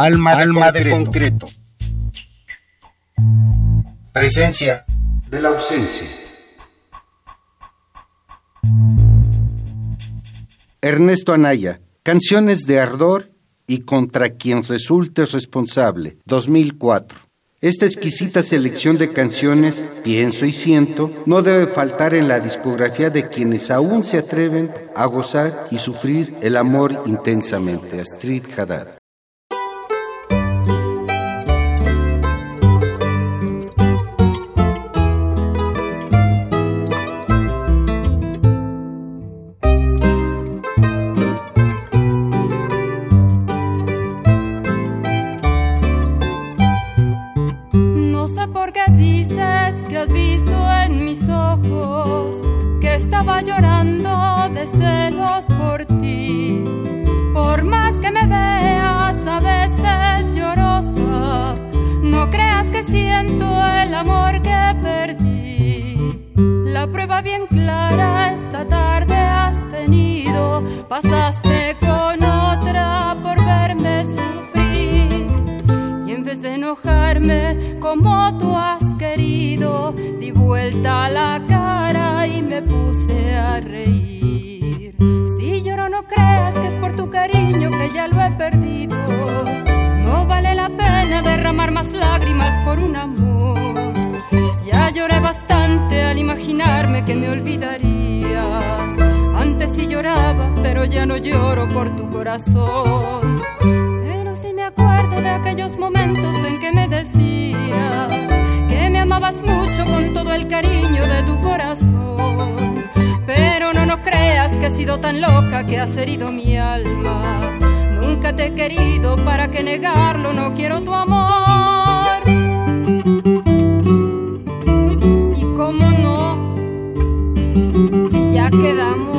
Alma de, Alma de concreto. Presencia de la ausencia. Ernesto Anaya, Canciones de Ardor y Contra quien resulte responsable, 2004. Esta exquisita selección de canciones, pienso y siento, no debe faltar en la discografía de quienes aún se atreven a gozar y sufrir el amor intensamente. Astrid Haddad. aquellos momentos en que me decías que me amabas mucho con todo el cariño de tu corazón. Pero no nos creas que he sido tan loca que has herido mi alma. Nunca te he querido, ¿para que negarlo? No quiero tu amor. Y cómo no, si ya quedamos.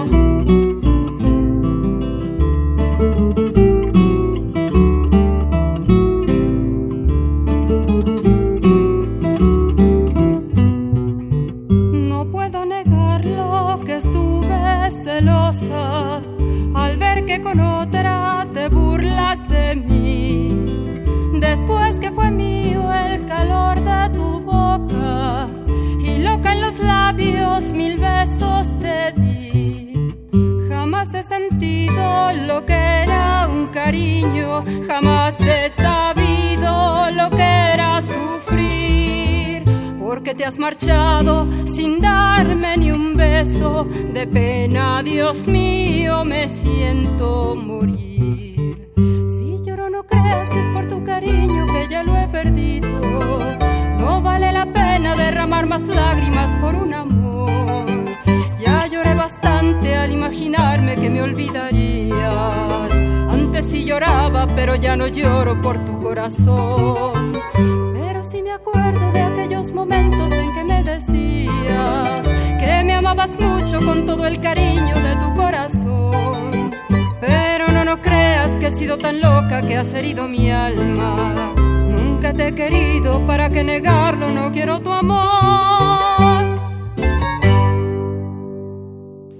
jamás he sabido lo que era sufrir, porque te has marchado sin darme ni un beso, de pena, Dios mío, me siento morir. Si lloro no creas que es por tu cariño que ya lo he perdido, no vale la pena derramar más lágrimas por un amor. Ya lloré bastante al imaginarme que me olvidaría pero ya no lloro por tu corazón. Pero sí me acuerdo de aquellos momentos en que me decías que me amabas mucho con todo el cariño de tu corazón. Pero no, no creas que he sido tan loca que has herido mi alma. Nunca te he querido, para que negarlo, no quiero tu amor.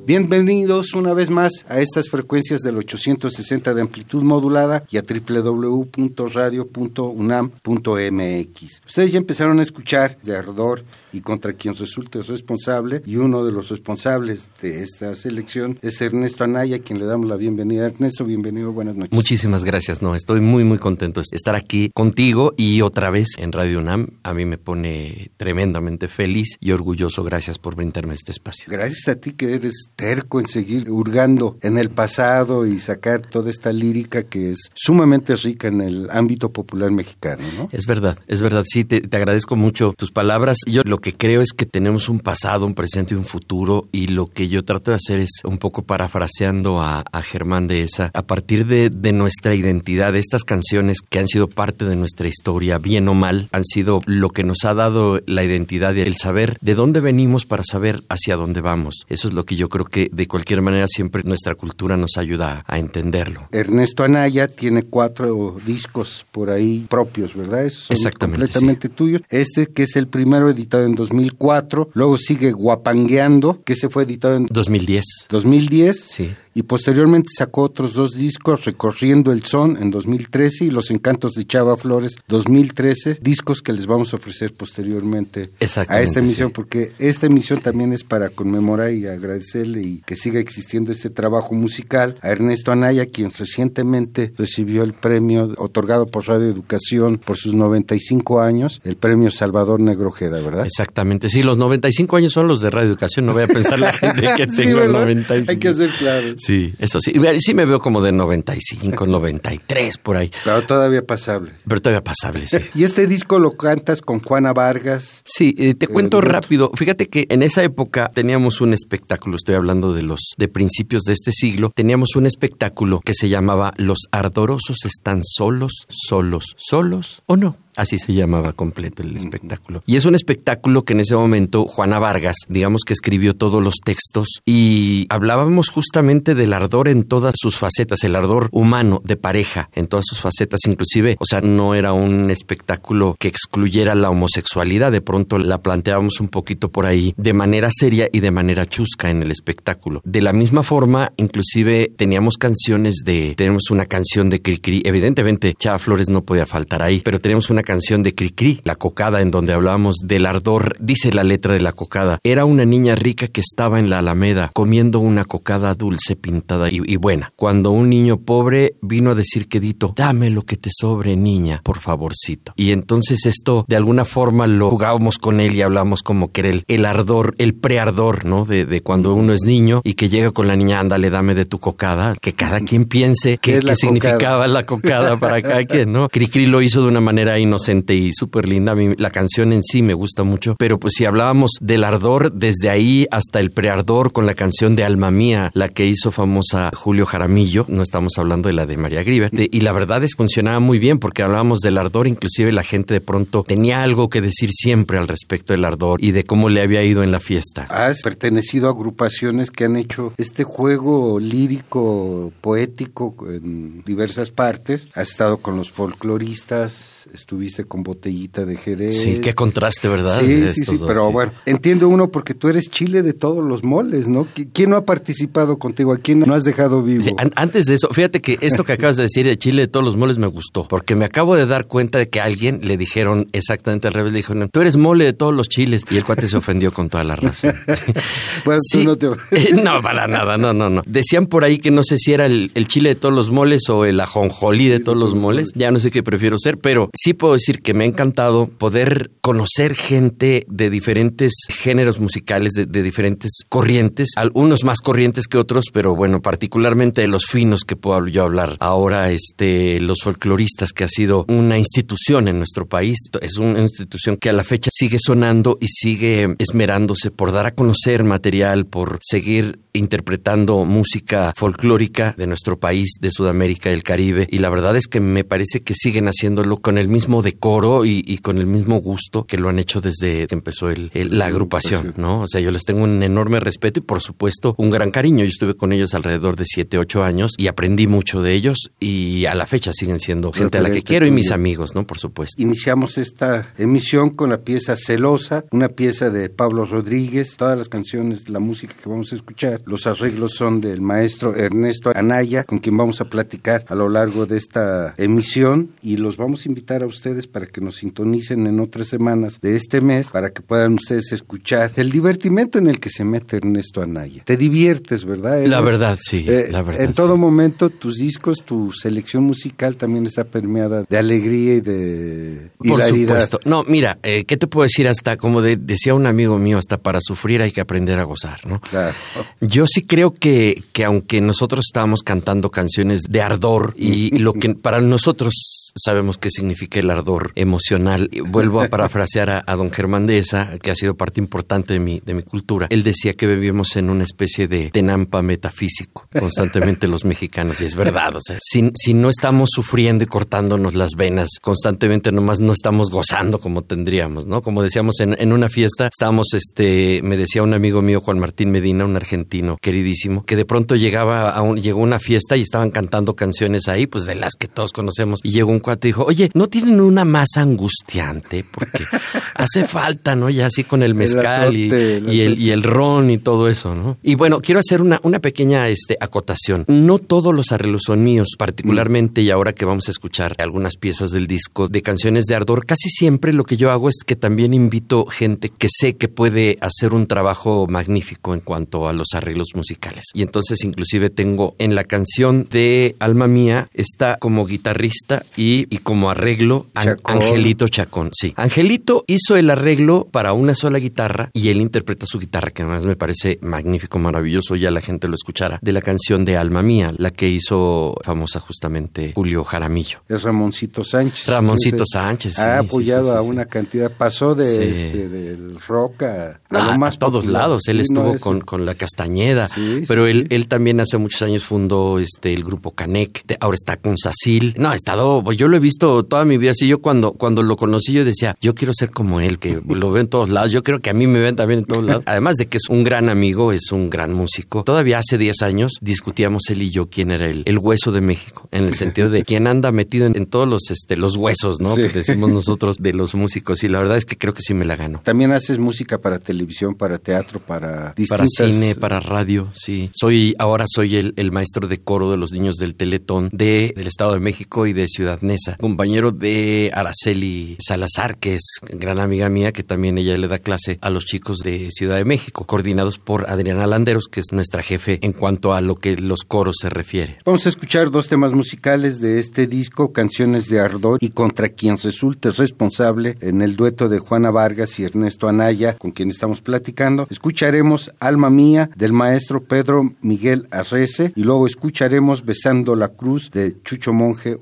Bienvenidos una vez más a estas frecuencias del 860 de amplitud modulada y a www.radio.unam.mx. Ustedes ya empezaron a escuchar de Ardor y contra quien resulte responsable y uno de los responsables de esta selección es Ernesto Anaya, quien le damos la bienvenida. Ernesto, bienvenido, buenas noches. Muchísimas gracias, no, estoy muy muy contento de estar aquí contigo y otra vez en Radio UNAM. A mí me pone tremendamente feliz y orgulloso. Gracias por brindarme este espacio. Gracias a ti que eres terco en seguir hurgando en el pasado y sacar toda esta lírica que es sumamente rica en el ámbito popular mexicano, ¿no? Es verdad, es verdad, sí, te, te agradezco mucho tus palabras. Yo lo que creo es que tenemos un pasado, un presente y un futuro y lo que yo trato de hacer es un poco parafraseando a, Germán de esa, a partir de, nuestra identidad, de estas canciones que han sido parte de nuestra historia, bien o mal, han sido lo que nos ha dado la identidad y el saber de dónde venimos para saber hacia dónde vamos. Eso es lo que yo creo que de cualquier manera siempre nuestra cultura nos ayuda a, entenderlo. Ernesto Anaya tiene cuatro discos por ahí propios, ¿verdad? Exactamente. Completamente tuyos. Este que es el primero editado en 2004, luego sigue Guapangueando, que se fue editado en 2010. 2010. Sí. Y posteriormente sacó otros dos discos, Recorriendo el Son en 2013 y Los Encantos de Chava Flores 2013, discos que les vamos a ofrecer posteriormente a esta emisión, porque esta emisión también es para conmemorar y agradecerle y que siga existiendo este trabajo musical a Ernesto Anaya, quien recientemente recibió el premio otorgado por Radio Educación por sus 95 años, el premio Salvador Negrojeda, ¿verdad? Exactamente, sí, los 95 años son los de Radio Educación, no voy a pensar la gente que tengo 95. Hay que hacer claro. Sí, eso sí, sí me veo como de 95, 93 por ahí. Pero todavía pasable. Pero todavía pasable, sí. y este disco lo cantas con Juana Vargas. Sí, eh, te cuento rápido. Fíjate que en esa época teníamos un espectáculo, estoy hablando de los de principios de este siglo, teníamos un espectáculo que se llamaba Los ardorosos están solos, solos, solos o no. Así se llamaba completo el espectáculo. Y es un espectáculo que en ese momento Juana Vargas, digamos que escribió todos los textos y hablábamos justamente del ardor en todas sus facetas, el ardor humano de pareja en todas sus facetas, inclusive, o sea, no era un espectáculo que excluyera la homosexualidad, de pronto la planteábamos un poquito por ahí de manera seria y de manera chusca en el espectáculo. De la misma forma, inclusive teníamos canciones de, tenemos una canción de Cricri, evidentemente Chava Flores no podía faltar ahí, pero teníamos una canción de Cricri, La Cocada, en donde hablábamos del ardor, dice la letra de La Cocada. Era una niña rica que estaba en la Alameda comiendo una cocada dulce, pintada y, buena. Cuando un niño pobre vino a decir quedito, dame lo que te sobre, niña, por favorcito. Y entonces esto, de alguna forma, lo jugábamos con él y hablamos como que era el, el ardor, el preardor, ¿no? De, de, cuando uno es niño y que llega con la niña, ándale, dame de tu cocada. Que cada quien piense qué, significaba la cocada para cada quien, ¿no? Cricri lo hizo de una manera inocente y súper linda. la canción en sí me gusta mucho, pero pues si hablábamos del ardor, desde ahí hasta el preardor con la canción de Alma Mía, la que hizo famosa Julio Jaramillo, no estamos hablando de la de María Griver. y la verdad es que funcionaba muy bien porque hablábamos del ardor, inclusive la gente de pronto tenía algo que decir siempre al respecto del ardor y de cómo le había ido en la fiesta. Has pertenecido a agrupaciones que han hecho este juego lírico, poético en diversas partes. Has estado con los folcloristas, estuviste con botellita de Jerez. Sí, qué contraste, ¿verdad? Sí, sí, sí, pero bueno, entiendo uno porque tú eres chile de todos los moles, ¿no? ¿Quién no ha participado contigo? ¿A quién no has dejado vivo? antes de eso, fíjate que esto que acabas de decir de chile de todos los moles me gustó, porque me acabo de dar cuenta de que a alguien le dijeron exactamente al revés, le dijeron, tú eres mole de todos los chiles, y el cuate se ofendió con toda la razón. bueno, tú no te... Eh, no, para nada, no, no, no. Decían por ahí que no sé si era el, el chile de todos los moles o el ajonjolí de todos los moles, ya no sé qué prefiero ser, pero sí puedo decir que me ha encantado poder conocer gente de diferentes géneros musicales, de, diferentes corrientes, algunos más corrientes que otros, pero bueno, particularmente de los finos que puedo yo hablar. Ahora, este, los folcloristas, que ha sido una institución en nuestro país, es una institución que a la fecha sigue sonando y sigue esmerándose por dar a conocer material, por seguir interpretando música folclórica de nuestro país, de Sudamérica y el Caribe. Y la verdad es que me parece que siguen haciéndolo con el mismo decoro y, con el mismo gusto que lo han hecho desde que empezó el, la agrupación, ¿no? O sea, yo les tengo un enorme respeto y por supuesto un gran cariño. Yo estuve con ellos alrededor de 7, 8 años y aprendí mucho de ellos y a la fecha siguen siendo gente a la que quiero y mis amigos, ¿no? Por supuesto. Iniciamos esta emisión con la pieza Celosa, una pieza de Pablo Rodríguez. Todas las canciones, la música que vamos a escuchar los arreglos son del maestro Ernesto Anaya, con quien vamos a platicar a lo largo de esta emisión y los vamos a invitar a ustedes para que nos sintonicen en otras semanas de este mes para que puedan ustedes escuchar el divertimento en el que se mete Ernesto Anaya. Te diviertes, ¿verdad? la verdad, sí. Eh, la verdad, en todo momento tus discos, tu selección musical también está permeada de alegría y de Por supuesto. No, mira, eh, ¿qué te puedo decir? Hasta como decía un amigo mío, hasta para sufrir hay que aprender a gozar, ¿no? Claro. Yo sí creo que, que aunque nosotros estábamos cantando canciones de ardor y lo que para nosotros sabemos qué significa el ardor emocional, vuelvo a parafrasear a, don Germán de esa, que ha sido parte importante de mi, de mi cultura. Él decía que vivimos en una especie de tenampa metafísico constantemente los mexicanos, y es verdad, o sea, si, si no estamos sufriendo y cortándonos las venas constantemente, nomás no estamos gozando como tendríamos, ¿no? Como decíamos en, en una fiesta, estábamos, este, me decía un amigo mío, Juan Martín Medina, un argentino, queridísimo, que de pronto llegaba a un, llegó una fiesta y estaban cantando canciones ahí, pues de las que todos conocemos. Y llegó un cuate y dijo, oye, ¿no tienen una más angustiante, porque hace falta, ¿no? Ya así con el mezcal y, el, y el ron y todo eso, ¿no? Y bueno, quiero hacer una, una pequeña este, acotación. No todos los arreglos son míos, particularmente, y ahora que vamos a escuchar algunas piezas del disco de canciones de Ardor, casi siempre lo que yo hago es que también invito gente que sé que puede hacer un trabajo magnífico en cuanto a los arreglos musicales. Y entonces inclusive tengo en la canción de Alma Mía, está como guitarrista y, como arreglo Angelito Chacón. Sí, Angelito hizo el arreglo para una sola guitarra y él interpreta su guitarra, que además me parece magnífico, maravilloso, ya la gente lo escuchará, de la canción de Alma Mía, la que hizo famosa justamente Julio Jaramillo. Es Ramoncito Sánchez. Ramoncito Sánchez. Ha apoyado a una cantidad, pasó de, este, del rock a, a, más todos lados. Él estuvo con, con, la Castañeda, pero él, él también hace muchos años fundó este el grupo Canec, ahora está con Sacil. No, ha estado, pues yo lo he visto toda mi vida así. Yo cuando, cuando lo conocí, yo decía, yo quiero ser como él, que lo ven en todos lados. Yo creo que a mí me ven también en todos lados. Además de que es un gran amigo, es un gran músico. Todavía hace 10 años discutíamos él y yo quién era el, el hueso de México, en el sentido de quién anda metido en, todos los, este, los huesos, ¿no? Que decimos nosotros de los músicos. Y la verdad es que creo que sí me la gano. También haces música para televisión, para teatro, para distintas... Para cine, para radio, sí. Soy, ahora soy el, el maestro de coro de los niños del Teletón de, del Estado de México y de Ciudad Neza. Compañero de Araceli Salazar, que es gran amiga mía, que también ella le da clase a los chicos de Ciudad de México, coordinados por Adriana Landeros, que es nuestra jefe en cuanto a lo que los coros se refiere. Vamos a escuchar dos temas musicales de este disco, Canciones de Ardor y Contra quien resulte responsable, en el dueto de Juana Vargas y Ernesto Anaya, con quien estamos platicando. Escucharemos Alma Mía del maestro Pedro Miguel Arrece y luego escucharemos Besando la Cruz de Chucho Monje.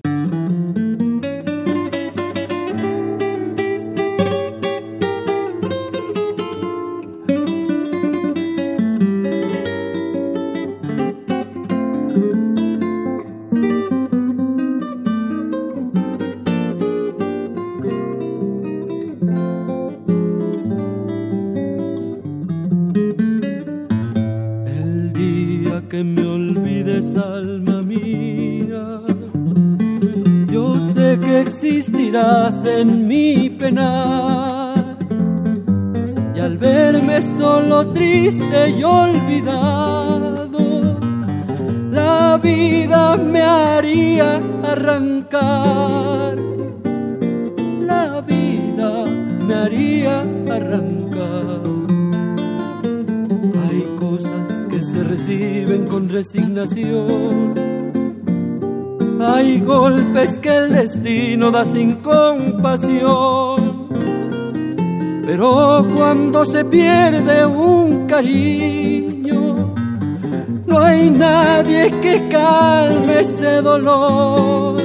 Y olvidado, la vida me haría arrancar. La vida me haría arrancar. Hay cosas que se reciben con resignación hay golpes que el destino da sin compasión. Pero cuando se pierde un cariño, no hay nadie que calme ese dolor.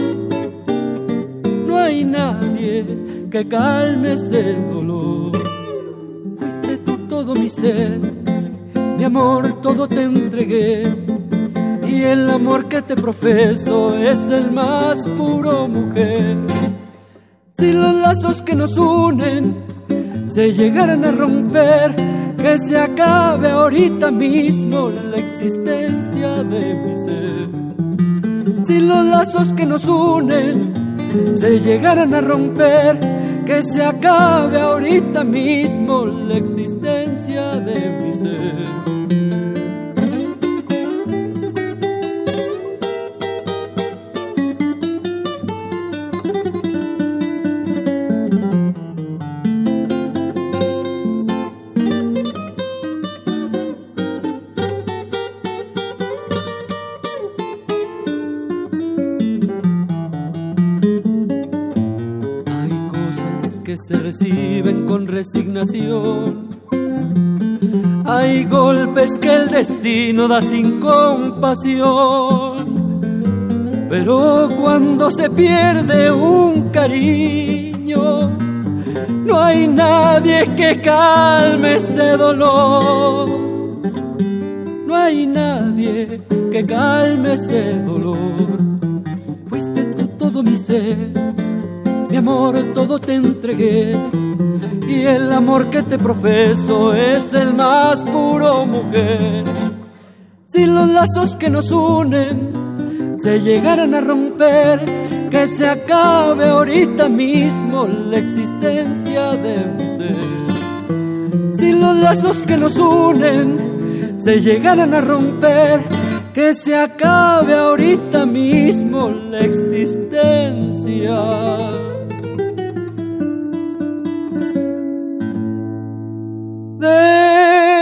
No hay nadie que calme ese dolor. Fuiste tú todo mi ser, mi amor, todo te entregué y el amor que te profeso es el más puro mujer. Si los lazos que nos unen se llegaran a romper, que se acabe ahorita mismo la existencia de mi ser. Si los lazos que nos unen se llegaran a romper, que se acabe ahorita mismo la existencia de mi ser. Resignación. Hay golpes que el destino da sin compasión, pero cuando se pierde un cariño, no hay nadie que calme ese dolor. No hay nadie que calme ese dolor. Fuiste tú todo mi ser mi amor todo te entregué y el amor que te profeso es el más puro mujer. Si los lazos que nos unen se llegaran a romper, que se acabe ahorita mismo la existencia de mi ser. Si los lazos que nos unen se llegaran a romper, que se acabe ahorita mismo la existencia. De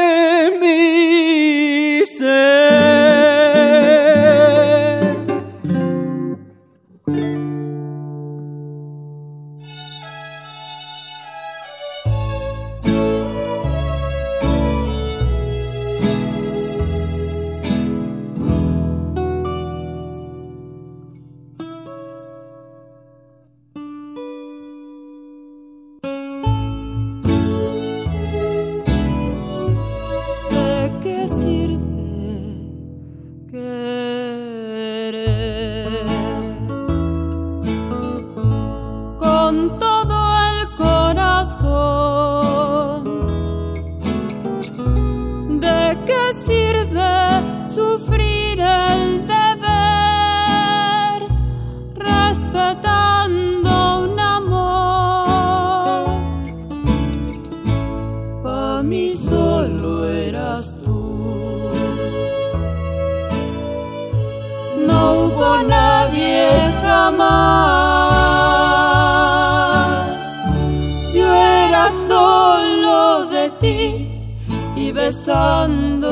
pasando.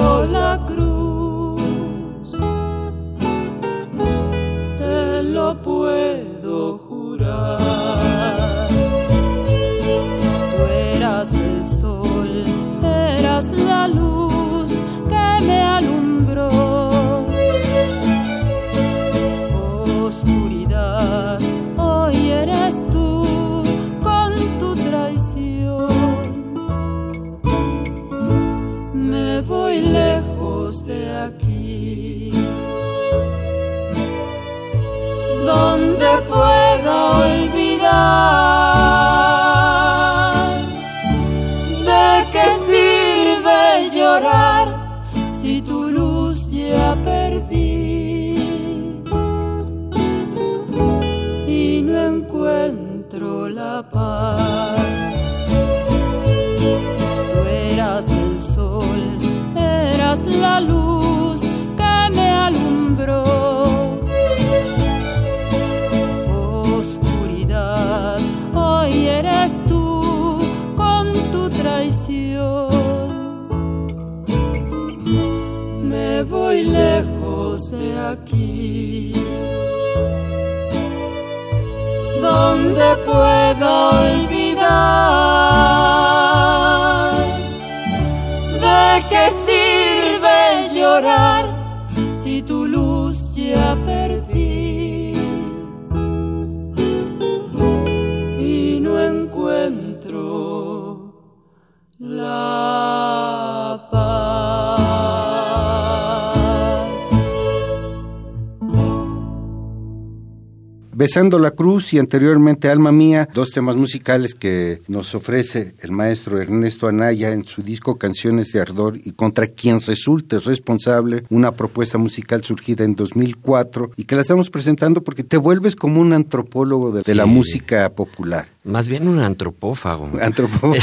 the Besando la Cruz y anteriormente Alma Mía, dos temas musicales que nos ofrece el maestro Ernesto Anaya en su disco Canciones de Ardor y contra quien resulte responsable, una propuesta musical surgida en 2004 y que la estamos presentando porque te vuelves como un antropólogo de, la música popular. Más bien un antropófago. Antropófago.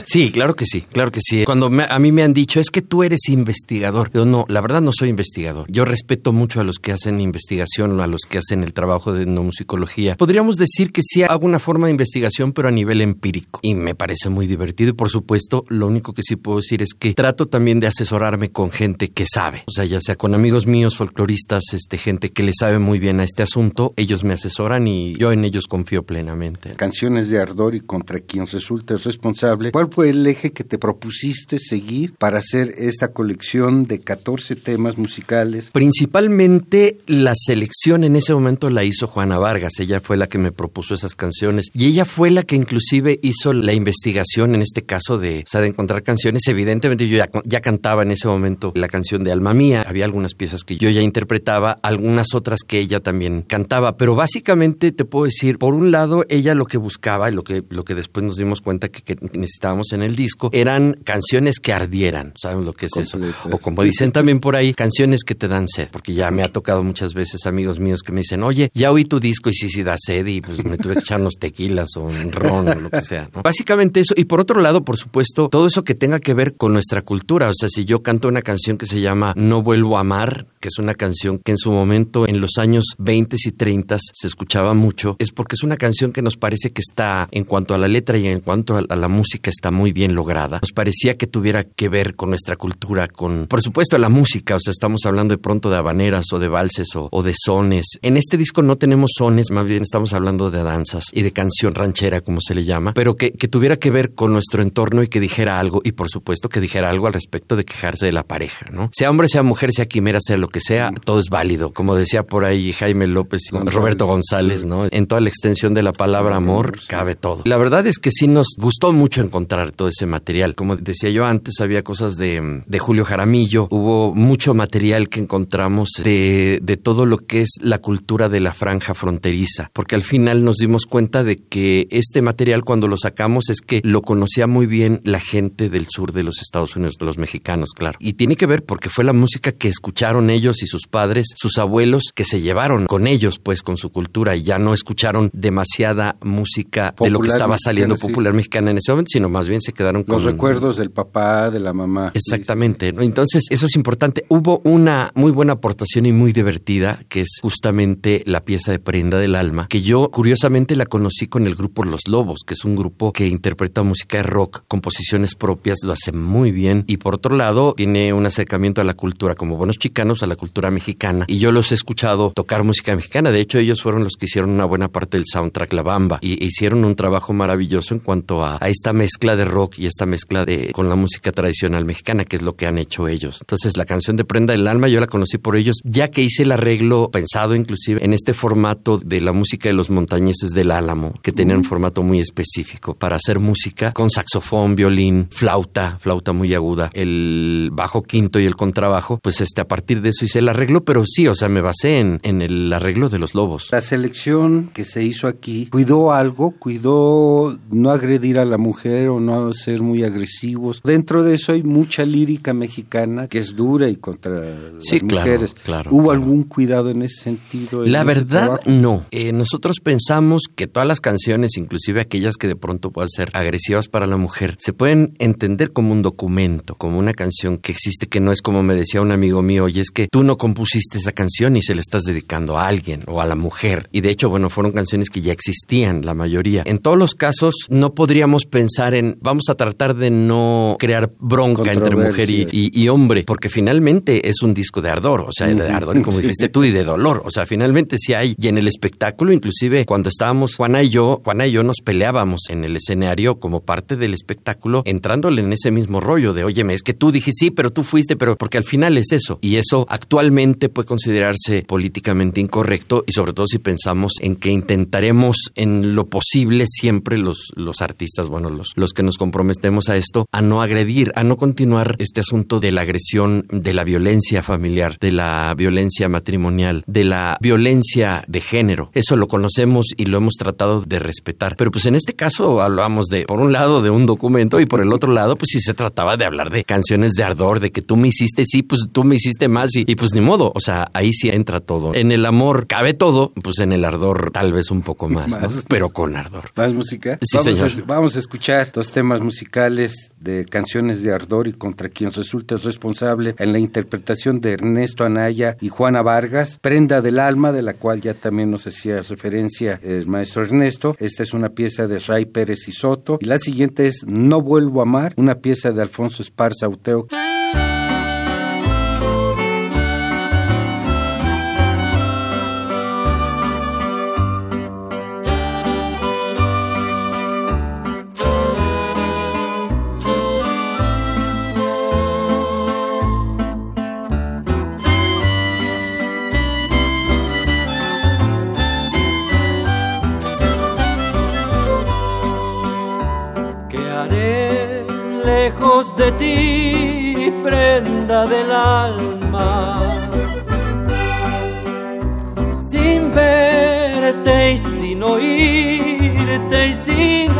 sí, claro que sí, claro que sí. Cuando a mí me han dicho, es que tú eres investigador. Yo no, la verdad no soy investigador. Yo respeto mucho a los que hacen investigación, a los que hacen el trabajo de etnomusicología. Podríamos decir que sí hago una forma de investigación, pero a nivel empírico. Y me parece muy divertido. Y por supuesto, lo único que sí puedo decir es que trato también de asesorarme con gente que sabe. O sea, ya sea con amigos míos, folcloristas, este, gente que le sabe muy bien a este asunto, ellos me asesoran y yo en ellos confío plenamente. Canciones de ardor y contra quien resulte responsable, ¿cuál fue el eje que te propusiste seguir para hacer esta colección de 14 temas musicales? Principalmente la selección en ese momento la hizo Juana Vargas, ella fue la que me propuso esas canciones y ella fue la que inclusive hizo la investigación en este caso de, o sea, de encontrar canciones. Evidentemente yo ya, ya cantaba en ese momento la canción de Alma Mía, había algunas piezas que yo ya interpretaba, algunas otras que ella también cantaba, pero básicamente te puedo decir, por un lado, ella lo que buscaba buscaba y lo que, lo que después nos dimos cuenta que, necesitábamos en el disco eran canciones que ardieran. ¿Saben lo que es eso? O como dicen también por ahí, canciones que te dan sed. Porque ya me ha tocado muchas veces amigos míos que me dicen, oye, ya oí tu disco y sí, sí da sed y pues me tuve que echar unos tequilas o un ron o lo que sea. Básicamente eso. Y por otro lado, por supuesto, todo eso que tenga que ver con nuestra cultura. O sea, si yo canto una canción que se llama No vuelvo a amar, que es una canción que en su momento, en los años 20 y 30 se escuchaba mucho, es porque es una canción que nos parece que está, en cuanto a la letra y en cuanto a la música, está muy bien lograda. Nos parecía que tuviera que ver con nuestra cultura, con, por supuesto, la música. O sea, estamos hablando de pronto de habaneras o de valses o, de sones. En este disco no tenemos sones, más bien estamos hablando de danzas y de canción ranchera, como se le llama, pero que, que tuviera que ver con nuestro entorno y que dijera algo, y por supuesto que dijera algo al respecto de quejarse de la pareja, ¿no? Sea hombre, sea mujer, sea quimera, sea lo que sea, todo es válido. Como decía por ahí Jaime López y Roberto González, ¿no? En toda la extensión de la palabra amor cabe todo. La verdad es que sí nos gustó mucho encontrar todo ese material. Como decía yo antes, había cosas de, de Julio Jaramillo, hubo mucho material que encontramos de, de todo lo que es la cultura de la franja fronteriza, porque al final nos dimos cuenta de que este material cuando lo sacamos es que lo conocía muy bien la gente del sur de los Estados Unidos, los mexicanos, claro. Y tiene que ver porque fue la música que escucharon ellos y sus padres, sus abuelos, que se llevaron con ellos, pues, con su cultura y ya no escucharon demasiada música de lo que estaba saliendo popular mexicana en ese momento, sino más bien se quedaron con... Los recuerdos del papá, de la mamá. Exactamente. Entonces, eso es importante. Hubo una muy buena aportación y muy divertida, que es justamente la pieza de Prenda del Alma, que yo curiosamente la conocí con el grupo Los Lobos, que es un grupo que interpreta música de rock, composiciones propias, lo hace muy bien y por otro lado tiene un acercamiento a la cultura como buenos chicanos, a la cultura mexicana y yo los he escuchado tocar música mexicana, de hecho ellos fueron los que hicieron una buena parte del soundtrack La Bamba y hicieron un trabajo maravilloso en cuanto a, esta mezcla de rock y esta mezcla de con la música tradicional mexicana, que es lo que han hecho ellos. Entonces la canción de Prenda del Alma yo la conocí por ellos, ya que hice el arreglo pensado inclusive en este formato de la música de los montañeses del Álamo, que tenían un formato muy específico para hacer música con saxofón, violín, flauta, flauta muy aguda, el bajo quinto y el contrabajo, pues este a partir de eso hice el arreglo, pero sí, o sea, me basé en, en el arreglo de los lobos. La selección que se hizo aquí cuidó algo, cuidó no agredir a la mujer o no ser muy agresivos. Dentro de eso hay mucha lírica mexicana que es dura y contra las mujeres. Claro, ¿Hubo algún cuidado en ese sentido? la verdad, no. Eh, nosotros pensamos que todas las canciones, inclusive aquellas que de pronto puedan ser agresivas para la mujer, se pueden entender como un documento, como una canción que existe, que no es como me decía un amigo mío, y es que tú no compusiste esa canción y se la estás dedicando a alguien o a la mujer. Y de hecho, bueno, fueron canciones que ya existían, la mayoría. En todos los casos, no podríamos pensar en, vamos a tratar de no crear bronca entre mujer y, hombre, porque finalmente es un disco de ardor, o sea, de ardor, como dijiste tú, y de dolor. O sea, finalmente sí hay. Y en el espectáculo, inclusive cuando estábamos Juana y yo, Juana y yo nos peleábamos en el escenario como parte del espectáculo, entrándole en ese mismo rollo de, óyeme, es que tú dijiste sí, pero tú fuiste, pero porque al final es eso. Y eso actualmente puede considerarse políticamente incorrecto y sobre todo si pensamos en que intentaremos en lo posible siempre los, los artistas, bueno, los, los que nos comprometemos a esto, a no agredir, a no continuar este asunto de la agresión, de la violencia familiar, de la violencia matrimonial, de la violencia de género. Eso lo conocemos y lo hemos tratado de respetar. Pero pues en este caso hablamos de, por un lado, de un documento y por el otro lado, pues si se trataba de hablar de canciones de ardor, de que tú me hiciste, sí, pues tú me hiciste más y, pues ni modo. O sea, ahí sí entra todo. En el amor cabe todo, pues en el ardor tal vez un poco más, pero con ardor. ¿Más música? Sí, vamos, señor. A, vamos a escuchar dos temas musicales de canciones de ardor y contra quien resulta responsable en la interpretación de Ernesto Anaya y Juana Vargas, Prenda del Alma, de la cual ya también nos hacía referencia el maestro Ernesto. Esta es una pieza de Ray Pérez y Soto. Y la siguiente es No Vuelvo a Amar, una pieza de Alfonso Esparza Uteo.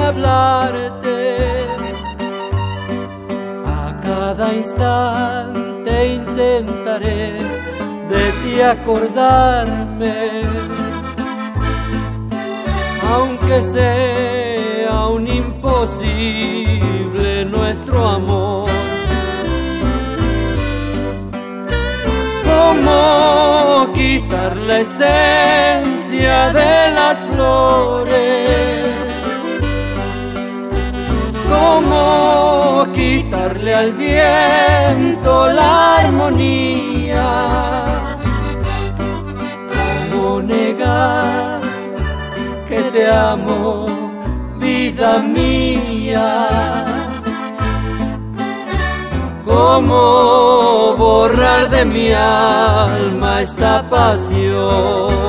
Hablarte. A cada instante intentaré de ti acordarme, aunque sea un imposible nuestro amor. ¿Cómo quitar la esencia de las flores? ¿Cómo quitarle al viento la armonía? ¿Cómo negar que te amo, vida mía? ¿Cómo borrar de mi alma esta pasión?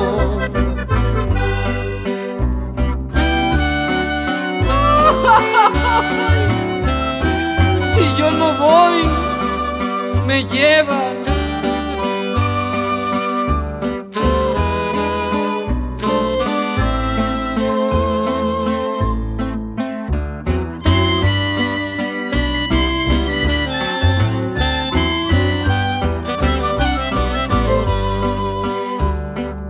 Me llevan.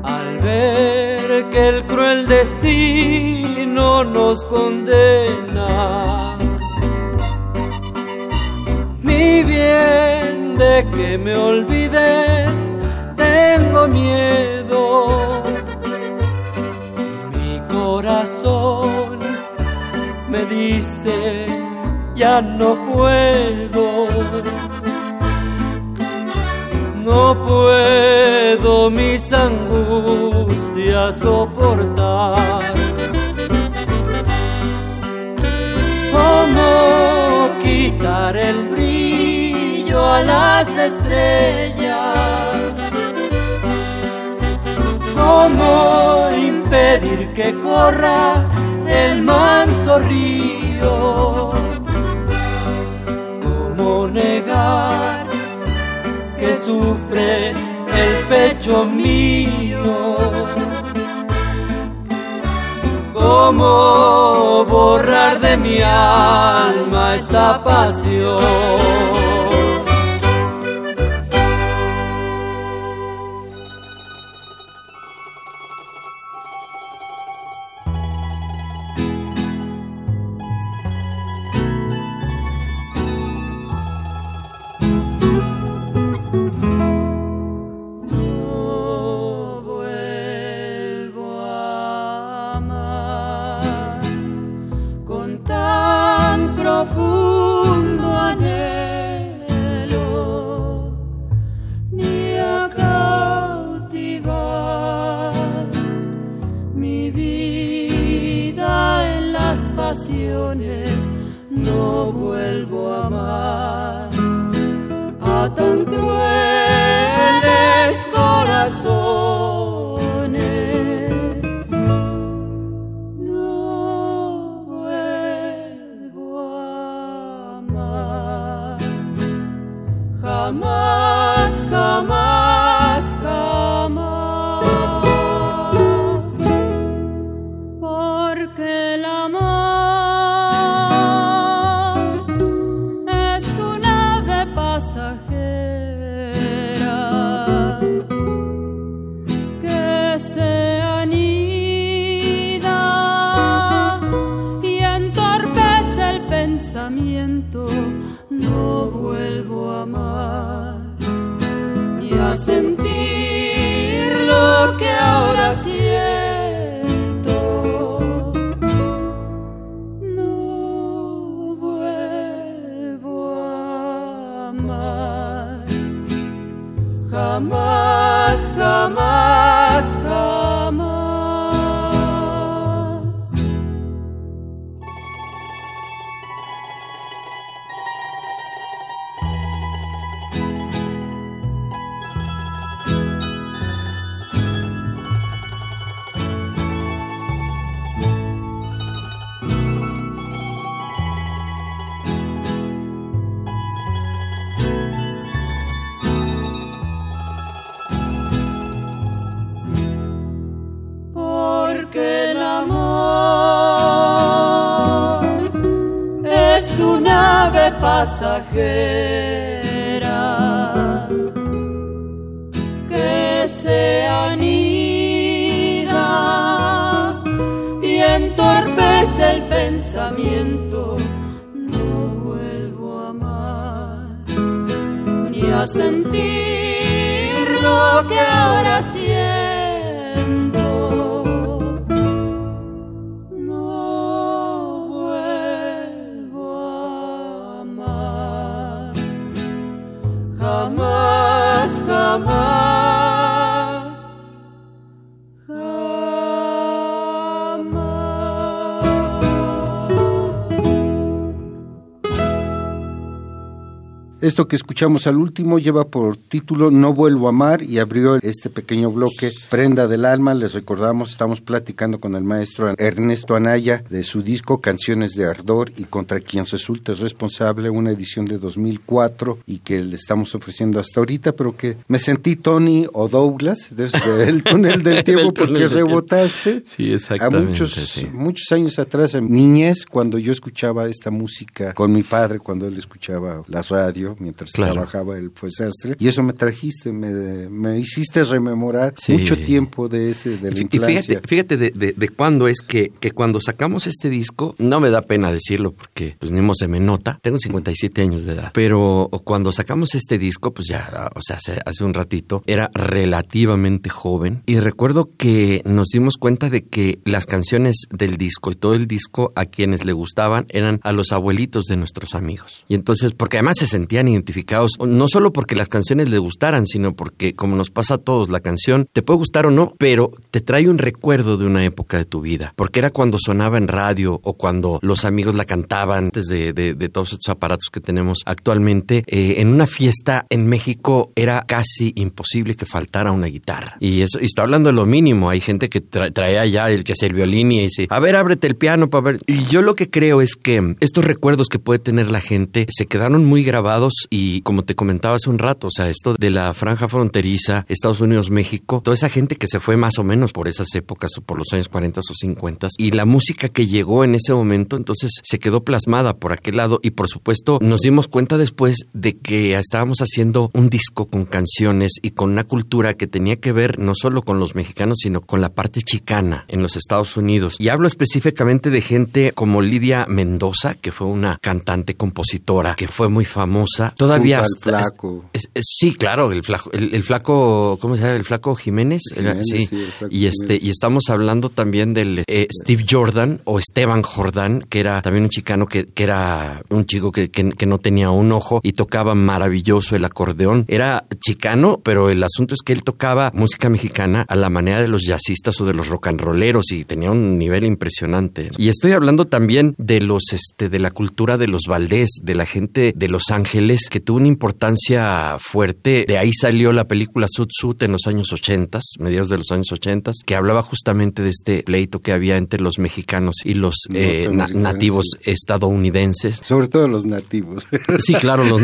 Al ver que el cruel destino nos condena, mi bien de que me olvides, tengo miedo. Mi corazón me dice, ya no puedo. No puedo mis angustias soportar. ¿Cómo a las estrellas? ¿Cómo impedir que corra el manso río? ¿Cómo negar que sufre el pecho mío? ¿Cómo borrar de mi alma esta pasión? Jamás, que escuchamos al último lleva por título No vuelvo a amar y abrió este pequeño bloque Prenda del alma. Les recordamos, estamos platicando con el maestro Ernesto Anaya de su disco Canciones de Ardor y contra quien resulte responsable, una edición de 2004 y que le estamos ofreciendo hasta ahorita, pero que me sentí Tony o Douglas desde el túnel del tiempo porque rebotaste sí, exactamente, a muchos, muchos años atrás, en niñez, cuando yo escuchaba esta música con mi padre, cuando él escuchaba la radio mientras trabajaba el Fuesastre. Y eso me trajiste, me, me hiciste rememorar mucho tiempo de ese, de la infancia. fíjate, de, de, cuándo es que, que cuando sacamos este disco, no me da pena decirlo porque pues ni se me nota, tengo 57 años de edad, pero cuando sacamos este disco, pues ya, o sea, hace, hace un ratito, era relativamente joven y recuerdo que nos dimos cuenta de que las canciones del disco y todo el disco a quienes le gustaban eran a los abuelitos de nuestros amigos. Y entonces, porque además se sentían no solo porque las canciones les gustaran, sino porque, como nos pasa a todos, la canción te puede gustar o no, pero te trae un recuerdo de una época de tu vida, porque era cuando sonaba en radio o cuando los amigos la cantaban antes de, todos estos aparatos que tenemos actualmente. Eh, en una fiesta en México era casi imposible que faltara una guitarra. Y eso, está hablando de lo mínimo. Hay gente que trae allá el que hace el violín y dice, a ver, ábrete el piano para ver. Y yo lo que creo es que estos recuerdos que puede tener la gente se quedaron muy grabados como te comentaba hace un rato, o sea, esto de la franja fronteriza, Estados Unidos, México, toda esa gente que se fue más o menos por esas épocas o por los años 40 o 50 y la música que llegó en ese momento, entonces se quedó plasmada por aquel lado y por supuesto nos dimos cuenta después de que estábamos haciendo un disco con canciones y con una cultura que tenía que ver no solo con los mexicanos, sino con la parte chicana en los Estados Unidos. Y hablo específicamente de gente como Lidia Mendoza, que fue una cantante compositora que fue muy famosa Todavía. flaco. sí, claro, el flaco, el, flaco, ¿cómo se llama? El flaco Jiménez. sí. y este, y estamos hablando también del eh, Steve Jordan o Esteban Jordan, que era también un chicano que, que era un chico que, que, no tenía un ojo y tocaba maravilloso el acordeón. Era chicano, pero el asunto es que él tocaba música mexicana a la manera de los jazzistas o de los rock and rolleros y tenía un nivel impresionante. Y estoy hablando también de los, este, de la cultura de los Valdés, de la gente de Los Ángeles que tuvo una importancia fuerte. De ahí salió la película Sud Sud en los años 80, mediados de los años 80, que hablaba justamente de este pleito que había entre los mexicanos y los eh, nativos estadounidenses. Sobre todo los nativos. Sí, claro, los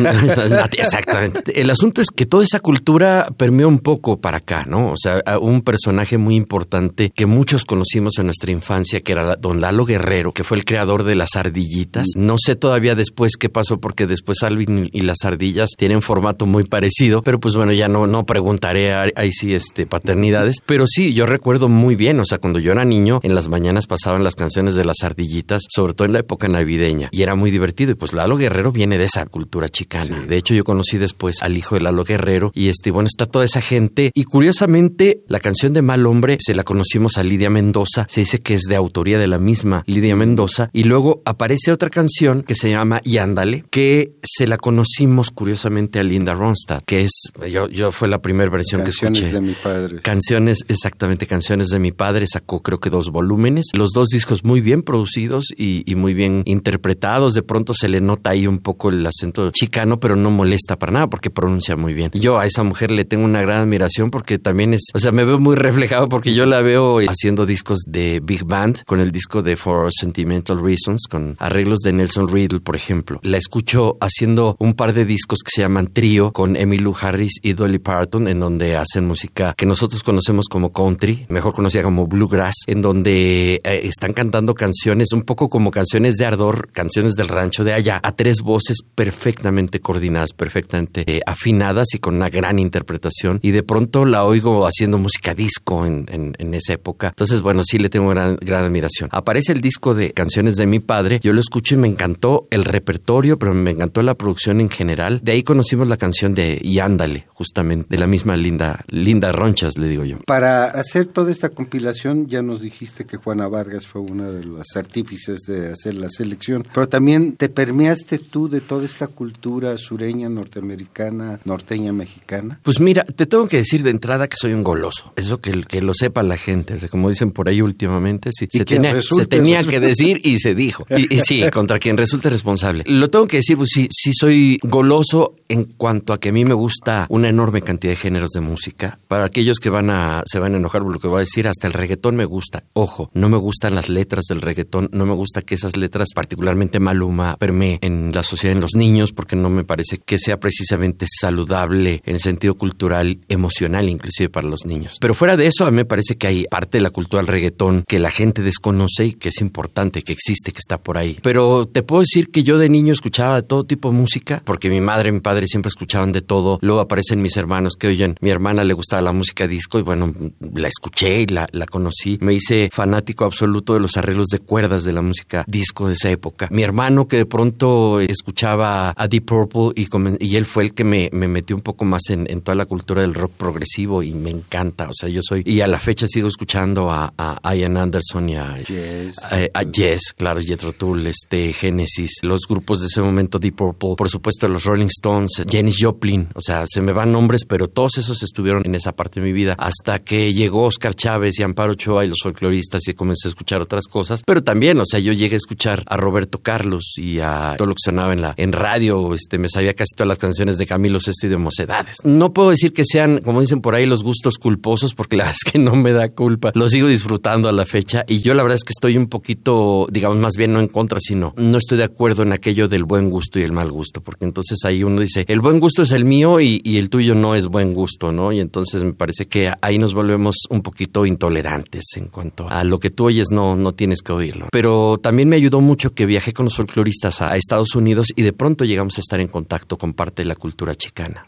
exactamente. El asunto es que toda esa cultura permeó un poco para acá, ¿no? O sea, un personaje muy importante que muchos conocimos en nuestra infancia, que era don Lalo Guerrero, que fue el creador de las ardillitas. Mm. No sé todavía después qué pasó, porque después Alvin y las ardillas tienen formato muy parecido, pero pues bueno, ya no, no preguntaré ahí sí este, paternidades, pero sí, yo recuerdo muy bien, o sea, cuando yo era niño, en las mañanas pasaban las canciones de las ardillitas, sobre todo en la época navideña, y era muy divertido, y pues Lalo Guerrero viene de esa cultura chicana. De hecho, yo conocí después al hijo de Lalo Guerrero, y este, bueno, está toda esa gente, y curiosamente, la canción de Mal Hombre se la conocimos a Lidia Mendoza, se dice que es de autoría de la misma Lidia Mendoza, y luego aparece otra canción que se llama Y Ándale, que se la conocí curiosamente a Linda Ronstadt, que es, yo, yo fue la primera versión que escuché. Canciones de mi padre. Canciones, exactamente, Canciones de mi padre, sacó creo que dos volúmenes, los dos discos muy bien producidos y, y muy bien interpretados, de pronto se le nota ahí un poco el acento chicano, pero no molesta para nada porque pronuncia muy bien. Yo a esa mujer le tengo una gran admiración porque también es, o sea, me veo muy reflejado porque yo la veo haciendo discos de big band con el disco de For Sentimental Reasons, con arreglos de Nelson Riddle, por ejemplo. La escucho haciendo un un de discos que se llaman Trío con Emmylou Harris y Dolly Parton, en donde hacen música que nosotros conocemos como country, mejor conocida como bluegrass, en donde eh, están cantando canciones un poco como canciones de ardor, canciones del rancho de allá, a tres voces perfectamente coordinadas, perfectamente eh, afinadas y con una gran interpretación. Y de pronto la oigo haciendo música disco en, en, esa época. Entonces, bueno, sí le tengo gran, gran admiración. Aparece el disco de canciones de mi padre, yo lo escucho y me encantó el repertorio, pero me encantó la producción en general. De ahí conocimos la canción de Y Ándale, justamente, de la misma Linda, Linda Ronchas, le digo yo. Para hacer toda esta compilación, ya nos dijiste que Juana Vargas fue una de las artífices de hacer la selección, pero también te permeaste tú de toda esta cultura sureña, norteamericana, norteña, mexicana. Pues mira, te tengo que decir de entrada que soy un goloso. Eso que, que lo sepa la gente. como dicen por ahí últimamente, sí, se, tenía, se tenía que decir y se dijo. Y, sí, contra quien resulte responsable. Lo tengo que decir, pues sí, sí soy goloso en cuanto a que a mí me gusta una enorme cantidad de géneros de música. Para aquellos que van a, se van a enojar por lo que voy a decir, hasta el reggaetón me gusta. Ojo, no me gustan las letras del reggaetón, no me gusta que esas letras, particularmente Maluma, permeen en la sociedad, en los niños, porque no me parece que sea precisamente saludable en sentido cultural, emocional, inclusive para los niños. Pero fuera de eso, a mí me parece que hay parte de la cultura del reggaetón que la gente desconoce y que es importante, que existe, que está por ahí. Pero te puedo decir que yo de niño escuchaba todo tipo de música, porque mi madre y mi padre siempre escuchaban de todo. Luego aparecen mis hermanos que oyen, mi hermana le gustaba la música disco y bueno, la escuché y la, la conocí. Me hice fanático absoluto de los arreglos de cuerdas de la música disco de esa época. Mi hermano que de pronto escuchaba a Deep Purple y, y él fue el que me, me metió un poco más en, en, toda la cultura del rock progresivo y me encanta. O sea, yo soy, y a la fecha sigo escuchando a, a Ian Anderson y a, yes. a, Yes, claro, Jethro Tull, este, Genesis, los grupos de ese momento, Deep Purple, por supuesto los Rolling Stones, Janis Joplin, o sea, se me van nombres, pero todos esos estuvieron en esa parte de mi vida hasta que llegó Oscar Chávez y Amparo Ochoa y los folcloristas y comencé a escuchar otras cosas, pero también, o sea, yo llegué a escuchar a Roberto Carlos y a todo lo que sonaba en la en radio, este, me sabía casi todas las canciones de Camilo Sesto y de Mocedades. No puedo decir que sean, como dicen por ahí, los gustos culposos, porque la verdad es que no me da culpa, lo sigo disfrutando a la fecha y yo la verdad es que estoy un poquito, digamos, más bien no en contra, sino no estoy de acuerdo en aquello del buen gusto y el mal gusto, porque entonces ahí uno dice, el buen gusto es el mío y, y el tuyo no es buen gusto, ¿no? Y entonces me parece que ahí nos volvemos un poquito intolerantes en cuanto a lo que tú oyes, no, no tienes que oírlo. Pero también me ayudó mucho que viajé con los folcloristas a, a Estados Unidos y de pronto llegamos a estar en contacto con parte de la cultura chicana.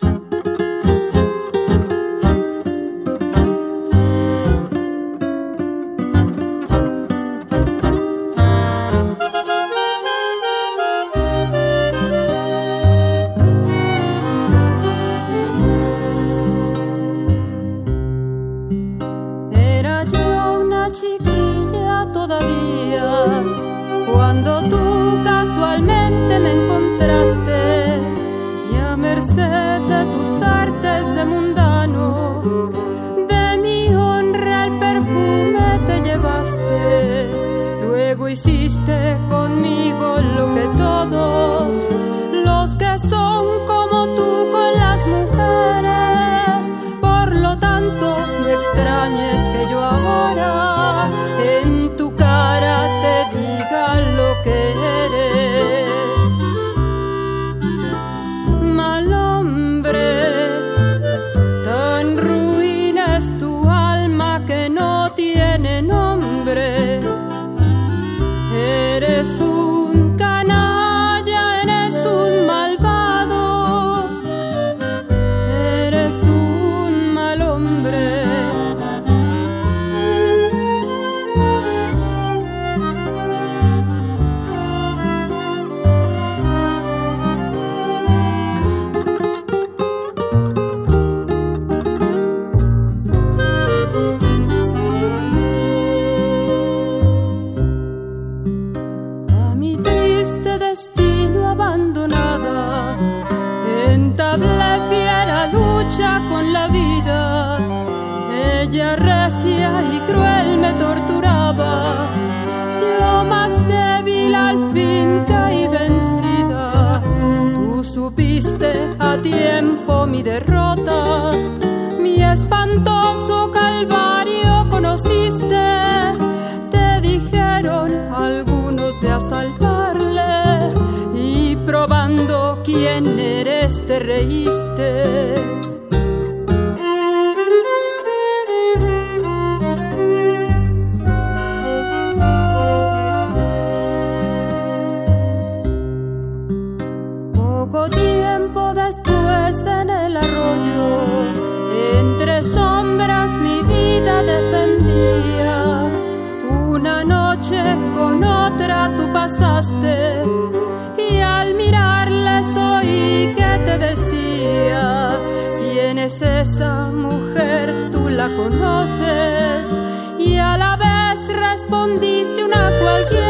Es esa mujer? Tú la conoces y a la vez respondiste una cualquiera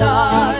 a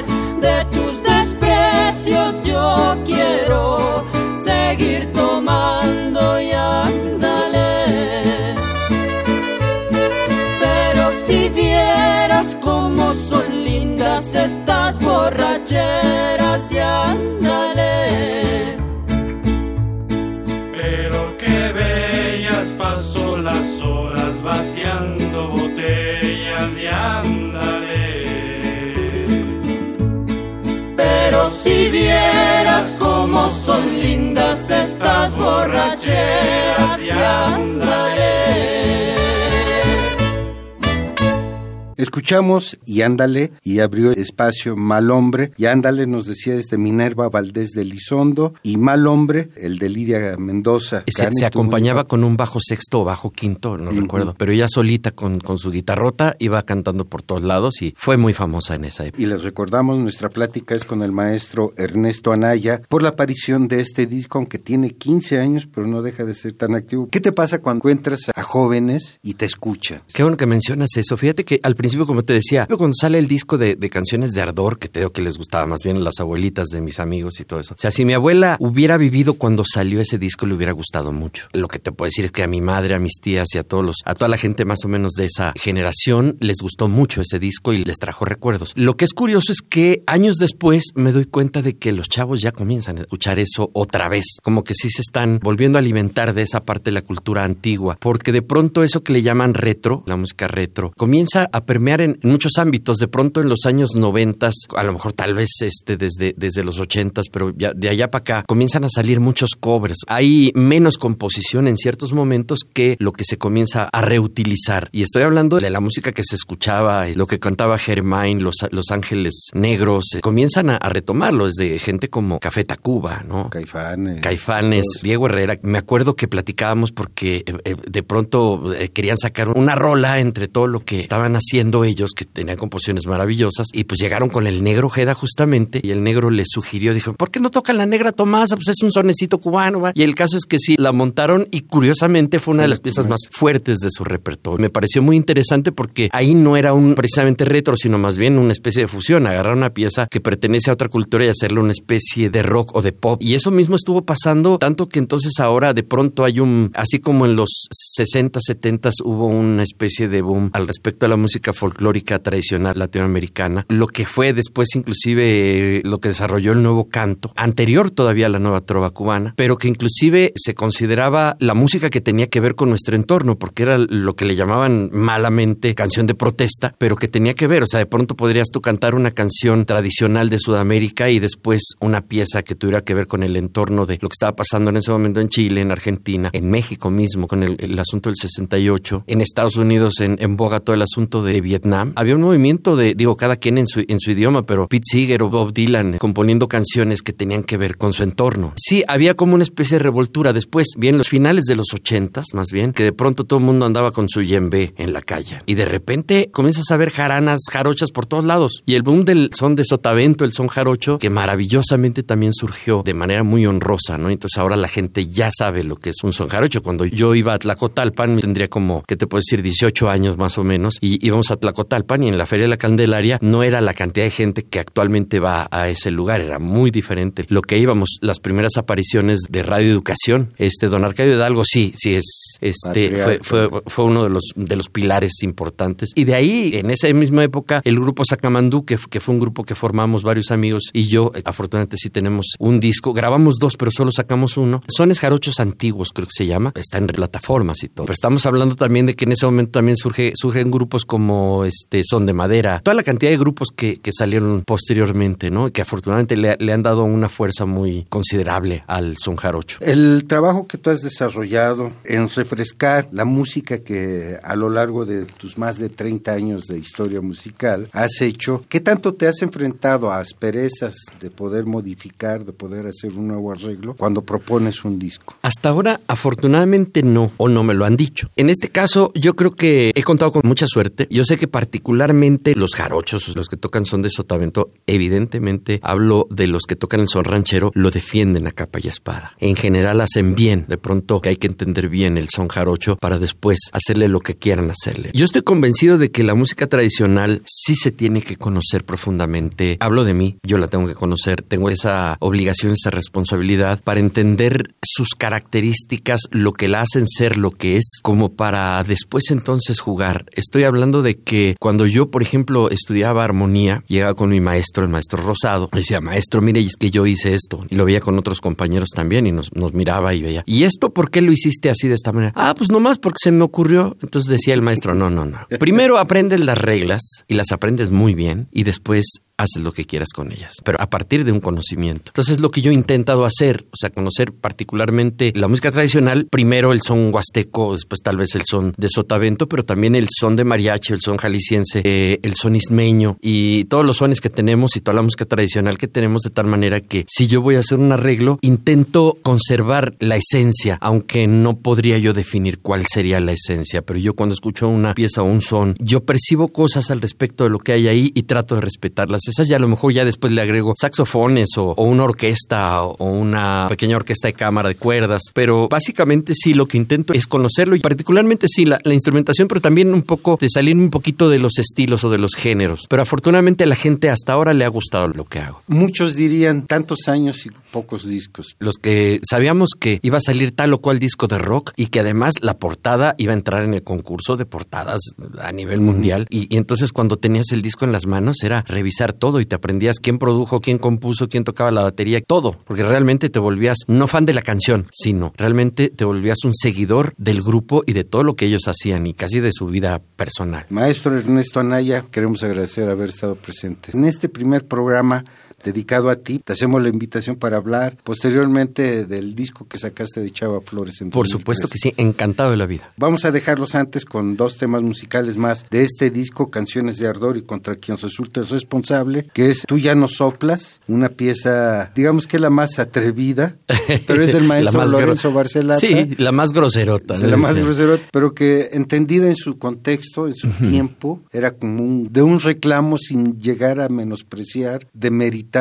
Escuchamos y ándale y abrió espacio Mal Hombre y ándale nos decía desde Minerva Valdés de Lizondo y Mal Hombre el de Lidia Mendoza. Se, acompañaba con un bajo sexto o bajo quinto, no recuerdo, pero ella solita con, con su guitarrota iba cantando por todos lados y fue muy famosa en esa época. Y les recordamos, nuestra plática es con el maestro Ernesto Anaya por la aparición de este disco, aunque tiene 15 años, pero no deja de ser tan activo. ¿Qué te pasa cuando encuentras a jóvenes y te escuchan? Qué bueno que mencionas eso. Fíjate que al principio, como te decía, cuando sale el disco de, canciones de ardor, que te digo que les gustaba más bien las abuelitas de mis amigos y todo eso. O sea, si mi abuela hubiera vivido cuando salió ese disco, le hubiera gustado mucho. Lo que te puedo decir es que a mi madre, a mis tías y a todos los, a toda la gente más o menos de esa generación les gustó mucho ese disco y les trajo recuerdos. Lo que es curioso es que años después me doy cuenta de que los chavos ya comienzan a escuchar eso otra vez, como que sí se están volviendo a alimentar de esa parte de la cultura antigua, porque de pronto eso que le llaman retro, la música retro, comienza a permear en muchos ámbitos. De pronto en los años noventas, a lo mejor tal vez este desde, desde los ochentas, pero de allá para acá comienzan a salir muchos covers. Hay menos composición en ciertos momentos que lo que se comienza a reutilizar. Y estoy hablando de la música que se escuchaba, lo que cantaba Germain, los, los Ángeles Negros, eh, comienzan a, retomarlo desde gente como Café Tacuba, ¿no? Caifanes. Caifanes, Diego Herrera. Me acuerdo que platicábamos porque eh, eh, de pronto querían sacar una rola entre todo lo que estaban haciendo ellos, que tenían composiciones maravillosas, y pues llegaron con el negro Jeda justamente, y el negro les sugirió, dijo, ¿por qué no tocan la negra Tomasa? Pues es un sonecito cubano, ¿va? Y el caso es que sí, la montaron y curiosamente fue una de las piezas más fuertes de su repertorio. Me pareció muy interesante porque ahí no era un precisamente retro, sino más bien una especie de fusión, agarrar una pieza que pertenece a otra cultura y hacerle una especie de rock o de pop. Y eso mismo estuvo pasando, tanto que entonces ahora de pronto hay un, así como en los 60, 70 hubo una especie de boom al respecto a la música folclórica tradicional latinoamericana, lo que fue después inclusive lo que desarrolló el nuevo canto, anterior todavía a la nueva trova cubana, pero que inclusive se consideraba la música que tenía que ver con nuestro entorno, porque era lo que le llamaban malamente canción de protesta, pero que tenía que ver, o sea, de pronto podrías tú cantar una canción tradicional de Sudamérica y después una pieza que tuviera que ver con el entorno de lo que estaba pasando en ese momento en Chile, en Argentina, en México mismo, con el, asunto del 68, en Estados Unidos, en, en boga todo el asunto de Vietnam. Había un movimiento de, digo, cada quien en su, en su idioma, pero Pete Seeger o Bob Dylan componiendo canciones que tenían que ver con su entorno. Sí, había como una especie de revoltura después, bien los finales de los ochentas, más bien, que de pronto todo el mundo andaba con su yembe en la calle. Y de repente comienzas a ver jaranas, jarochas por todos lados. Y el boom del son de sotavento, el son jarocho, que maravillosamente también surgió de manera muy honrosa, ¿no? Entonces ahora la gente ya sabe lo que es un son jarocho. Cuando yo iba a Tlacotalpan, tendría como, ¿qué te puedo decir? 18 años más o menos, y íbamos a Tlacotalpan y en la Feria de la Candelaria no era la cantidad de gente que actualmente va a ese lugar, era muy diferente. Lo que íbamos, las primeras apariciones de Radio Educación, este don Arcadio Hidalgo sí, sí es, este, fue, fue, uno de los, de los pilares importantes. Y de ahí, en esa misma época, el grupo Sacamandú, que, que fue un grupo que formamos varios amigos y yo, afortunadamente sí tenemos un disco, grabamos dos, pero solo sacamos uno. Sones Jarochos Antiguos, creo que se llama, está en plataformas y todo. Pero estamos hablando también de que en ese momento también surge, surgen grupos como este Son de Madera, toda la cantidad de grupos que, que salieron posteriormente, ¿no? Que afortunadamente le, le, han dado una fuerza muy considerable al son jarocho. El trabajo que tú has desarrollado en refrescar la música que a lo largo de tus más de 30 años de historia musical has hecho, ¿qué tanto te has enfrentado a asperezas de poder modificar, de poder hacer un nuevo arreglo cuando propones un disco? Hasta ahora, afortunadamente no, o no me lo han dicho. En este caso, yo creo que he contado con mucha suerte. Yo sé que particularmente los jarochos, los que tocan son de sotavento, evidentemente hablo de los que tocan el son ranchero, lo defienden a capa y espada. En general hacen bien, de pronto que hay que entender bien el son jarocho para después hacerle lo que quieran hacerle. Yo estoy convencido de que la música tradicional sí se tiene que conocer profundamente. Hablo de mí, yo la tengo que conocer, tengo esa obligación, esa responsabilidad para entender sus características, lo que la hacen ser lo que es, como para después entonces jugar. Estoy hablando de que cuando yo, por ejemplo, estudiaba armonía, llegaba con mi maestro, el maestro Rosado, decía, maestro, mire, es que yo hice esto. Y lo veía con otros compañeros también y nos, nos miraba y veía, ¿y esto por qué lo hiciste así de esta manera? Ah, pues nomás porque se me ocurrió. Entonces decía el maestro, no, no, no. Primero aprendes las reglas y las aprendes muy bien y después haces lo que quieras con ellas, pero a partir de un conocimiento. Entonces, lo que yo he intentado hacer, o sea, conocer particularmente la música tradicional, primero el son huasteco, después tal vez el son de sotavento, pero también el son de mariachi, el son jalisciense, eh, el son ismeño y todos los sones que tenemos y toda la música tradicional que tenemos de tal manera que si yo voy a hacer un arreglo, intento conservar la esencia, aunque no podría yo definir cuál sería la esencia, pero yo cuando escucho una pieza o un son, yo percibo cosas al respecto de lo que hay ahí y trato de respetarlas Esas ya a lo mejor ya después le agrego saxofones o, una orquesta o, una pequeña orquesta de cámara de cuerdas. Pero básicamente sí, lo que intento es conocerlo y particularmente sí, la, la instrumentación, pero también un poco de salir un poquito de los estilos o de los géneros. Pero afortunadamente a la gente hasta ahora le ha gustado lo que hago. Muchos dirían tantos años y pocos discos. Los que sabíamos que iba a salir tal o cual disco de rock y que además la portada iba a entrar en el concurso de portadas a nivel mundial. Y, y, entonces cuando tenías el disco en las manos era revisar todo y te aprendías quién produjo, quién compuso, quién tocaba la batería, todo. Porque realmente te volvías no fan de la canción, sino realmente te volvías un seguidor del grupo y de todo lo que ellos hacían y casi de su vida personal. Maestro Ernesto Anaya, queremos agradecer haber estado presente. En este primer programa dedicado a ti. Te hacemos la invitación para hablar posteriormente del disco que sacaste de Chava Flores. En Por supuesto que sí, encantado de la vida. Vamos a dejarlos antes con dos temas musicales más de este disco, Canciones de Ardor y Contra quien resulte responsable, que es Tú ya no soplas, una pieza, digamos que la más atrevida, pero es del maestro Lorenzo Barcelata. Sí, la más groserota. la más groserota, pero que entendida en su contexto, en su tiempo, era como de un reclamo sin llegar a menospreciar, de meritar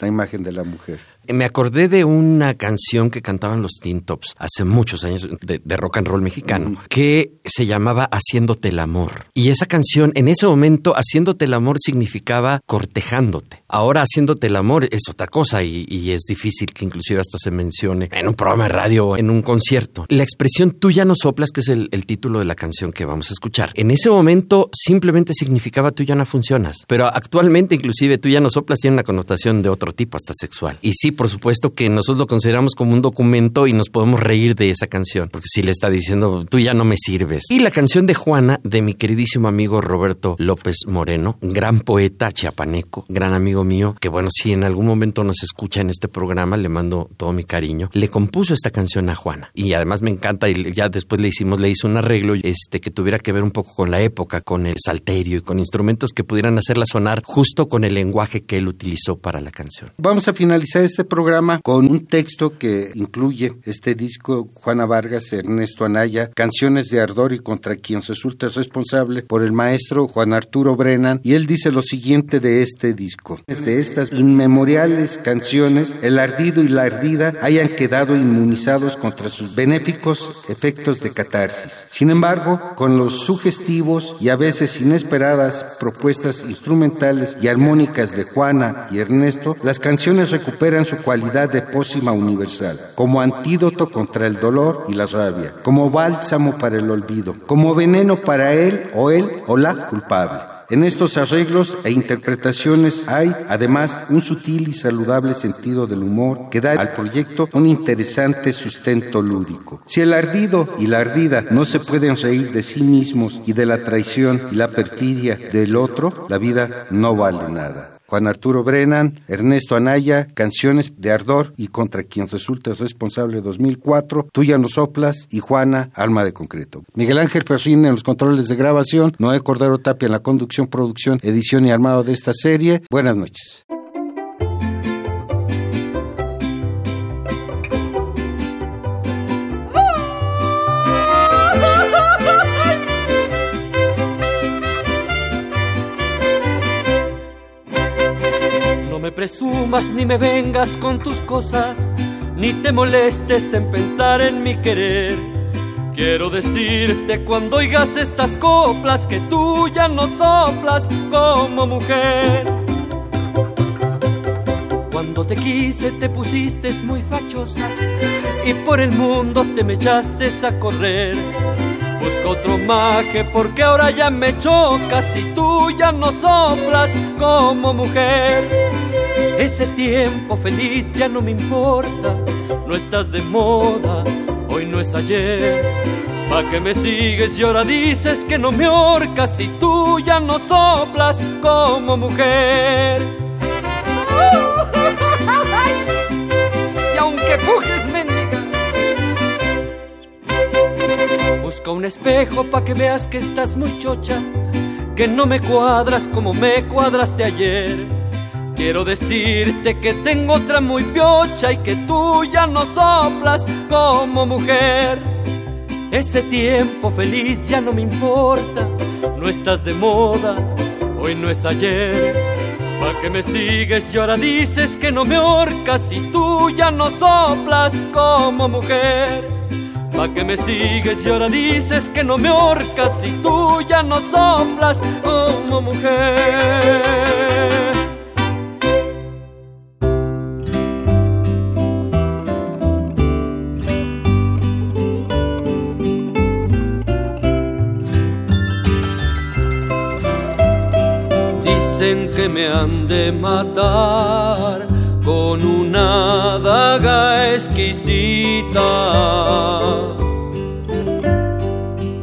la imagen de la mujer. Me acordé de una canción que cantaban los Teen Tops hace muchos años de, rock and roll mexicano que se llamaba Haciéndote el amor. Y esa canción, en ese momento, Haciéndote el amor significaba cortejándote. Ahora Haciéndote el amor es otra cosa y, es difícil que inclusive hasta se mencione en un programa de radio o en un concierto. La expresión tú ya no soplas, que es el, el título de la canción que vamos a escuchar. En ese momento simplemente significaba tú ya no funcionas. Pero actualmente inclusive tú ya no soplas tiene una connotación de otro tipo, hasta sexual. Y sí, por supuesto que nosotros lo consideramos como un documento y nos podemos reír de esa canción, porque si le está diciendo, tú ya no me sirves. Y la canción de Juana, de mi queridísimo amigo Roberto López Moreno, gran poeta chiapaneco, gran amigo mío, que bueno, si en algún momento nos escucha en este programa, le mando todo mi cariño, le compuso esta canción a Juana. Y además me encanta, y ya después le hicimos, le hizo un arreglo este, que tuviera que ver un poco con la época, con el salterio y con instrumentos que pudieran hacerla sonar justo con el lenguaje que él utilizó para la canción. Vamos a finalizar este programa con un texto que incluye este disco Juana Vargas, Ernesto Anaya, Canciones de Ardor y contra quien resulta responsable por el maestro Juan Arturo Brennan, y él dice lo siguiente de este disco. De estas inmemoriales canciones, el ardido y la ardida hayan quedado inmunizados contra sus benéficos efectos de catarsis. Sin embargo, con los sugestivos y a veces inesperadas propuestas instrumentales y armónicas de Juana y Ernesto, las canciones recuperan su cualidad de pócima universal, como antídoto contra el dolor y la rabia, como bálsamo para el olvido, como veneno para él o él o la culpable. En estos arreglos e interpretaciones hay, además, un sutil y saludable sentido del humor que da al proyecto un interesante sustento lúdico. Si el ardido y la ardida no se pueden reír de sí mismos y de la traición y la perfidia del otro, la vida no vale nada. Juan Arturo Brennan, Ernesto Anaya, Canciones de Ardor y Contra quien resulta responsable 2004, Tuya no soplas y Juana, Alma de Concreto. Miguel Ángel Ferrín en los controles de grabación, Noé Cordero Tapia en la conducción, producción, edición y armado de esta serie. Buenas noches. Presumas ni me vengas con tus cosas, ni te molestes en pensar en mi querer. Quiero decirte cuando oigas estas coplas que tú ya no soplas como mujer. Cuando te quise te pusiste muy fachosa y por el mundo te me echaste a correr. Busco otro maje porque ahora ya me chocas y tú ya no soplas como mujer. Ese tiempo feliz ya no me importa, no estás de moda, hoy no es ayer. ¿Pa' que me sigues y ahora dices que no me horcas y tú ya no soplas como mujer? y aunque pujes, mendiga, busca un espejo pa' que veas que estás muy chocha, que no me cuadras como me cuadraste ayer Quiero decirte que tengo otra muy piocha y que tú ya no soplas como mujer. Ese tiempo feliz ya no me importa, no estás de moda, hoy no es ayer. Pa' que me sigues y ahora dices que no me ahorcas y tú ya no soplas como mujer. Pa' que me sigues y ahora dices que no me ahorcas y tú ya no soplas como mujer. Que me han de matar con una daga exquisita,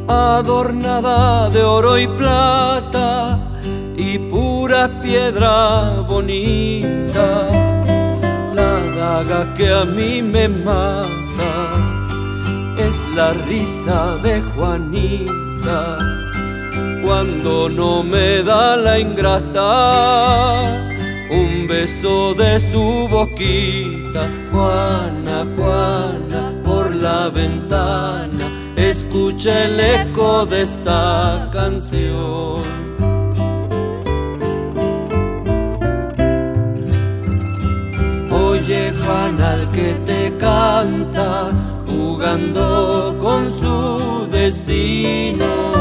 adornada de oro y plata y pura piedra bonita. La daga que a mí me mata es la risa de Juanita cuando no me da la ingrata un beso de su boquita. Juana, Juana, por la ventana, escucha el eco de esta canción. Oye Juana al que te canta, jugando con su destino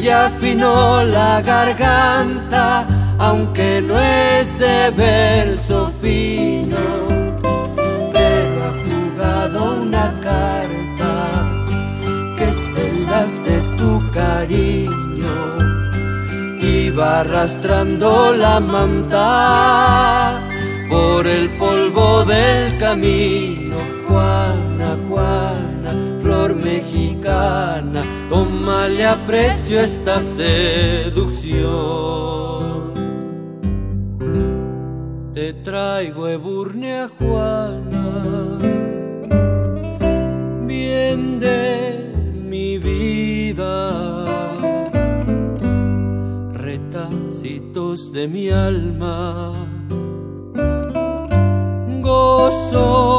ella afinó la garganta, aunque no es de verso fino, pero ha jugado una carta que es las de tu cariño. Va arrastrando la manta por el polvo del camino, Juana, Juana, flor mexicana le aprecio esta seducción. Te traigo Eburne a Juana, bien de mi vida, retacitos de mi alma, gozos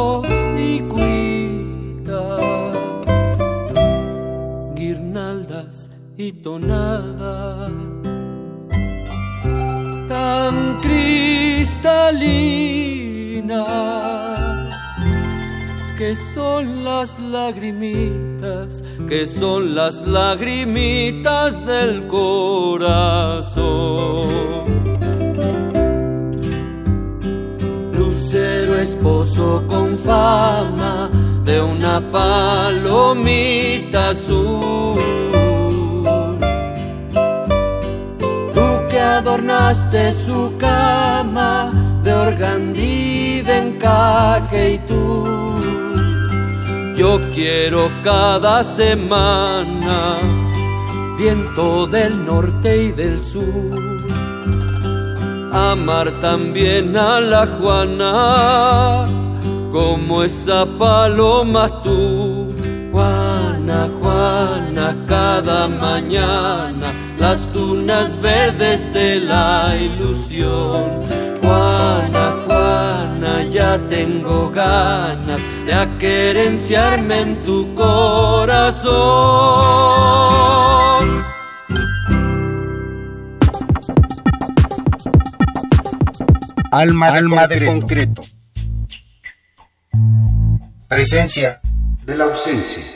y tonadas tan cristalinas que son las lagrimitas, que son las lagrimitas del corazón. Lucero esposo con fama de una palomita azul adornaste su cama de organdí, de encaje y tú. Yo quiero cada semana viento del norte y del sur. Amar también a la Juana como esa paloma tú. Juana, Juana, cada mañana las tunas verdes de la ilusión. Juana, Juana, ya tengo ganas de aquerenciarme en tu corazón. Alma, Alma de concreto. Presencia de la ausencia.